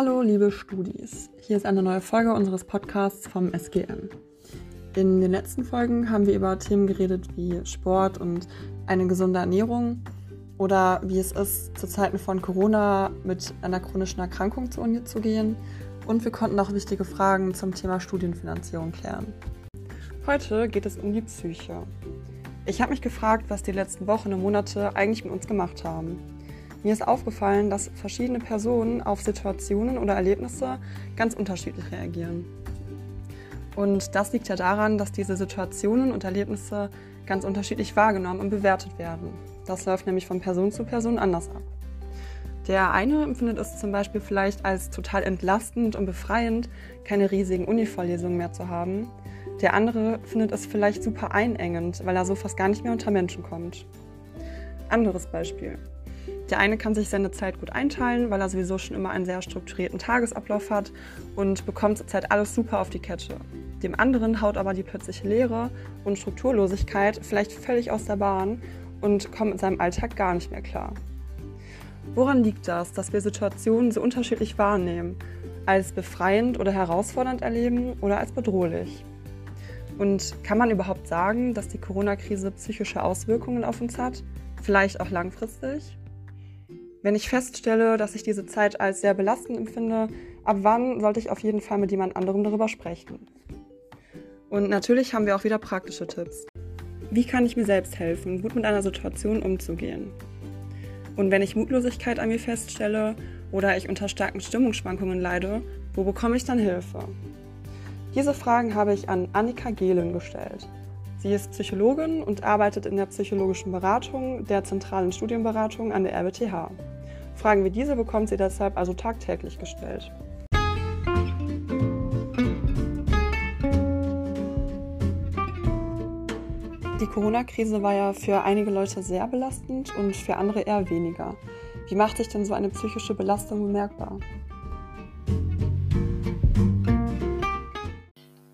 Hallo, liebe Studis. Hier ist eine neue Folge unseres Podcasts vom SGM. In den letzten Folgen haben wir über Themen geredet wie Sport und eine gesunde Ernährung oder wie es ist, zu Zeiten von Corona mit einer chronischen Erkrankung zur Uni zu gehen. Und wir konnten auch wichtige Fragen zum Thema Studienfinanzierung klären. Heute geht es um die Psyche. Ich habe mich gefragt, was die letzten Wochen und Monate eigentlich mit uns gemacht haben. Mir ist aufgefallen, dass verschiedene Personen auf Situationen oder Erlebnisse ganz unterschiedlich reagieren. Und das liegt ja daran, dass diese Situationen und Erlebnisse ganz unterschiedlich wahrgenommen und bewertet werden. Das läuft nämlich von Person zu Person anders ab. Der eine empfindet es zum Beispiel vielleicht als total entlastend und befreiend, keine riesigen Uni-Vorlesungen mehr zu haben. Der andere findet es vielleicht super einengend, weil er so fast gar nicht mehr unter Menschen kommt. Anderes Beispiel. Der eine kann sich seine Zeit gut einteilen, weil er sowieso schon immer einen sehr strukturierten Tagesablauf hat und bekommt zurzeit alles super auf die Kette. Dem anderen haut aber die plötzliche Leere und Strukturlosigkeit vielleicht völlig aus der Bahn und kommt mit seinem Alltag gar nicht mehr klar. Woran liegt das, dass wir Situationen so unterschiedlich wahrnehmen? Als befreiend oder herausfordernd erleben oder als bedrohlich? Und kann man überhaupt sagen, dass die Corona-Krise psychische Auswirkungen auf uns hat? Vielleicht auch langfristig? Wenn ich feststelle, dass ich diese Zeit als sehr belastend empfinde, ab wann sollte ich auf jeden Fall mit jemand anderem darüber sprechen? Und natürlich haben wir auch wieder praktische Tipps. Wie kann ich mir selbst helfen, gut mit einer Situation umzugehen? Und wenn ich Mutlosigkeit an mir feststelle oder ich unter starken Stimmungsschwankungen leide, wo bekomme ich dann Hilfe? Diese Fragen habe ich an Annika Gehlen gestellt. Sie ist Psychologin und arbeitet in der psychologischen Beratung der zentralen Studienberatung an der RWTH. Fragen wie diese bekommt sie deshalb also tagtäglich gestellt. Die Corona-Krise war ja für einige Leute sehr belastend und für andere eher weniger. Wie macht sich denn so eine psychische Belastung bemerkbar?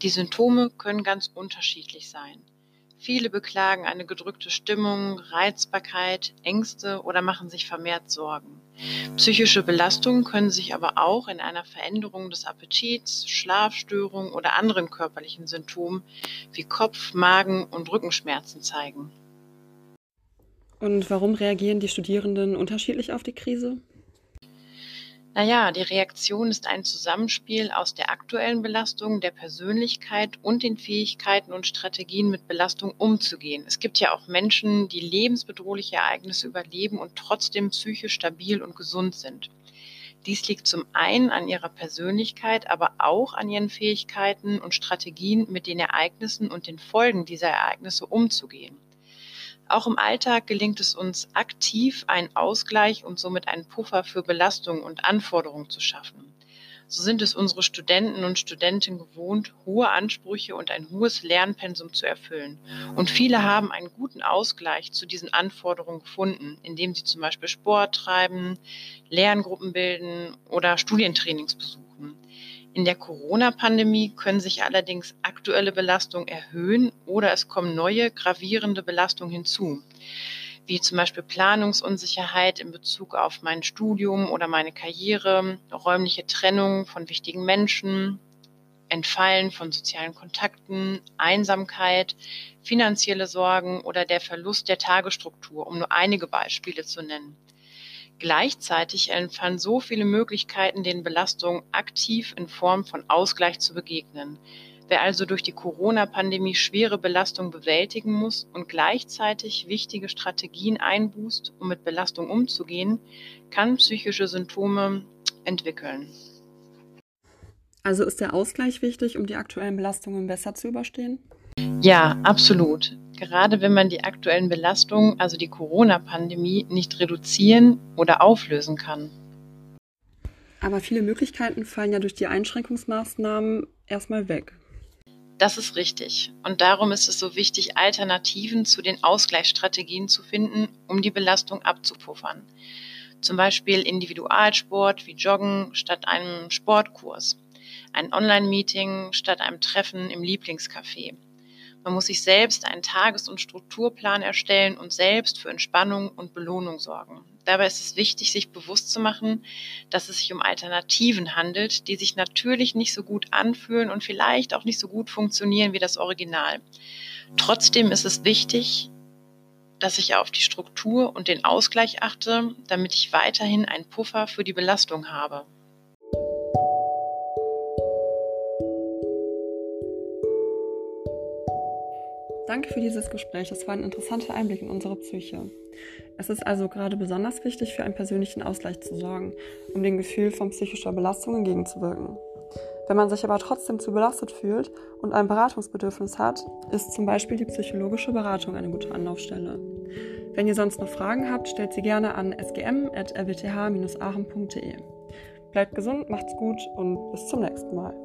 Die Symptome können ganz unterschiedlich sein. Viele beklagen eine gedrückte Stimmung, Reizbarkeit, Ängste oder machen sich vermehrt Sorgen. Psychische Belastungen können sich aber auch in einer Veränderung des Appetits, Schlafstörungen oder anderen körperlichen Symptomen wie Kopf-, Magen- und Rückenschmerzen zeigen. Und warum reagieren die Studierenden unterschiedlich auf die Krise? Naja, die Reaktion ist ein Zusammenspiel aus der aktuellen Belastung, der Persönlichkeit und den Fähigkeiten und Strategien mit Belastung umzugehen. Es gibt ja auch Menschen, die lebensbedrohliche Ereignisse überleben und trotzdem psychisch stabil und gesund sind. Dies liegt zum einen an ihrer Persönlichkeit, aber auch an ihren Fähigkeiten und Strategien, mit den Ereignissen und den Folgen dieser Ereignisse umzugehen. Auch im Alltag gelingt es uns aktiv, einen Ausgleich und somit einen Puffer für Belastungen und Anforderungen zu schaffen. So sind es unsere Studenten und Studentinnen gewohnt, hohe Ansprüche und ein hohes Lernpensum zu erfüllen. Und viele haben einen guten Ausgleich zu diesen Anforderungen gefunden, indem sie zum Beispiel Sport treiben, Lerngruppen bilden oder Studientrainings besuchen. In der Corona-Pandemie können sich allerdings aktuelle Belastungen erhöhen oder es kommen neue gravierende Belastungen hinzu, wie zum Beispiel Planungsunsicherheit in Bezug auf mein Studium oder meine Karriere, räumliche Trennung von wichtigen Menschen, Entfallen von sozialen Kontakten, Einsamkeit, finanzielle Sorgen oder der Verlust der Tagesstruktur, um nur einige Beispiele zu nennen. Gleichzeitig entfallen so viele Möglichkeiten, den Belastungen aktiv in Form von Ausgleich zu begegnen. Wer also durch die Corona-Pandemie schwere Belastung bewältigen muss und gleichzeitig wichtige Strategien einbußt, um mit Belastung umzugehen, kann psychische Symptome entwickeln. Also ist der Ausgleich wichtig, um die aktuellen Belastungen besser zu überstehen? Ja, absolut gerade wenn man die aktuellen Belastungen, also die Corona-Pandemie, nicht reduzieren oder auflösen kann. Aber viele Möglichkeiten fallen ja durch die Einschränkungsmaßnahmen erstmal weg. Das ist richtig. Und darum ist es so wichtig, Alternativen zu den Ausgleichsstrategien zu finden, um die Belastung abzupuffern. Zum Beispiel Individualsport wie Joggen statt einem Sportkurs, ein Online-Meeting statt einem Treffen im Lieblingscafé man muss sich selbst einen Tages- und Strukturplan erstellen und selbst für Entspannung und Belohnung sorgen. Dabei ist es wichtig, sich bewusst zu machen, dass es sich um Alternativen handelt, die sich natürlich nicht so gut anfühlen und vielleicht auch nicht so gut funktionieren wie das Original. Trotzdem ist es wichtig, dass ich auf die Struktur und den Ausgleich achte, damit ich weiterhin einen Puffer für die Belastung habe. Danke für dieses Gespräch. Das war ein interessanter Einblick in unsere Psyche. Es ist also gerade besonders wichtig, für einen persönlichen Ausgleich zu sorgen, um dem Gefühl von psychischer Belastung entgegenzuwirken. Wenn man sich aber trotzdem zu belastet fühlt und ein Beratungsbedürfnis hat, ist zum Beispiel die psychologische Beratung eine gute Anlaufstelle. Wenn ihr sonst noch Fragen habt, stellt sie gerne an sgm.rwth-aachen.de. Bleibt gesund, macht's gut und bis zum nächsten Mal.